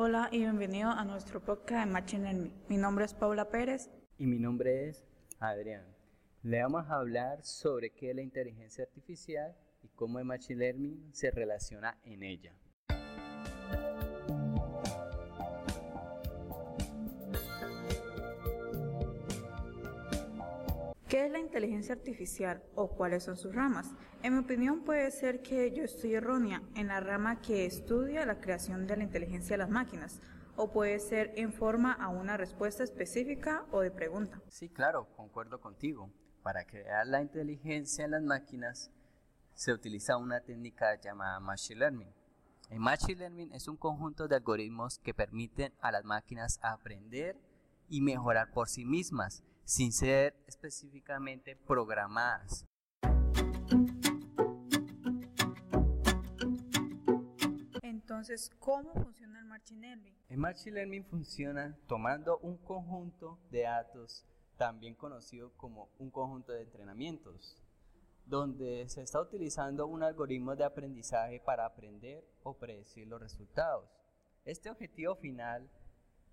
Hola y bienvenido a nuestro podcast de Machine Learning. Mi nombre es Paula Pérez. Y mi nombre es Adrián. Le vamos a hablar sobre qué es la inteligencia artificial y cómo el Machine Learning se relaciona en ella. Inteligencia artificial o cuáles son sus ramas? En mi opinión puede ser que yo estoy errónea en la rama que estudia la creación de la inteligencia de las máquinas o puede ser en forma a una respuesta específica o de pregunta. Sí, claro, concuerdo contigo. Para crear la inteligencia en las máquinas se utiliza una técnica llamada Machine Learning. El Machine Learning es un conjunto de algoritmos que permiten a las máquinas aprender y mejorar por sí mismas sin ser específicamente programadas. Entonces, ¿cómo funciona el Machine Learning? El Machine Learning funciona tomando un conjunto de datos, también conocido como un conjunto de entrenamientos, donde se está utilizando un algoritmo de aprendizaje para aprender o predecir los resultados. Este objetivo final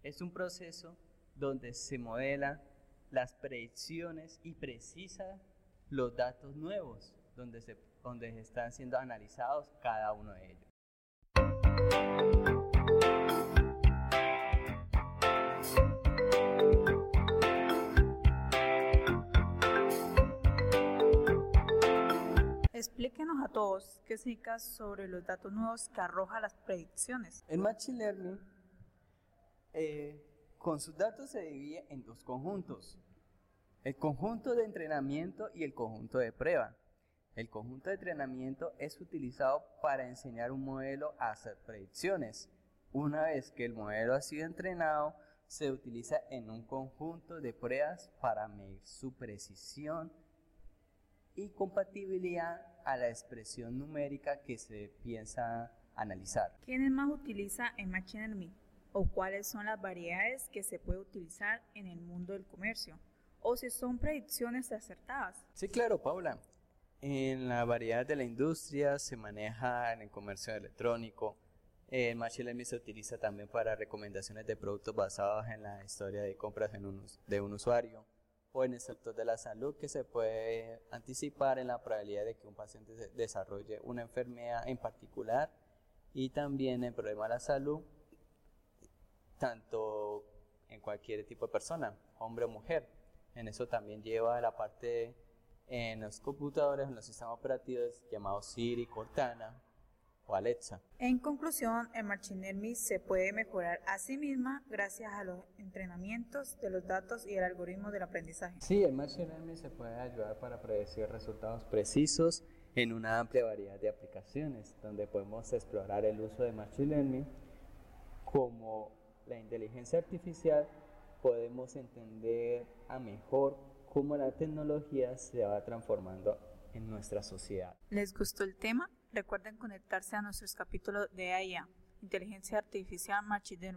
es un proceso donde se modela las predicciones y precisa los datos nuevos donde se, donde están siendo analizados cada uno de ellos. Explíquenos a todos qué significa sobre los datos nuevos que arroja las predicciones. El Machine Learning eh, con sus datos se divide en dos conjuntos, el conjunto de entrenamiento y el conjunto de prueba. El conjunto de entrenamiento es utilizado para enseñar un modelo a hacer predicciones. Una vez que el modelo ha sido entrenado, se utiliza en un conjunto de pruebas para medir su precisión y compatibilidad a la expresión numérica que se piensa analizar. ¿Quién más utiliza el Machine Learning? o cuáles son las variedades que se puede utilizar en el mundo del comercio o si son predicciones acertadas. Sí, claro, Paula. En la variedad de la industria se maneja en el comercio electrónico. El Machine Learning se utiliza también para recomendaciones de productos basados en la historia de compras de un usuario o en el sector de la salud que se puede anticipar en la probabilidad de que un paciente desarrolle una enfermedad en particular y también el problema de la salud tanto en cualquier tipo de persona, hombre o mujer. En eso también lleva la parte en los computadores, en los sistemas operativos llamados Siri, Cortana o Alexa. En conclusión, el Machine Learning se puede mejorar a sí misma gracias a los entrenamientos de los datos y el algoritmo del aprendizaje. Sí, el Machine Learning se puede ayudar para predecir resultados precisos en una amplia variedad de aplicaciones, donde podemos explorar el uso de Machine Learning como la inteligencia artificial podemos entender a mejor cómo la tecnología se va transformando en nuestra sociedad. ¿Les gustó el tema? Recuerden conectarse a nuestros capítulos de AIA, Inteligencia Artificial Machine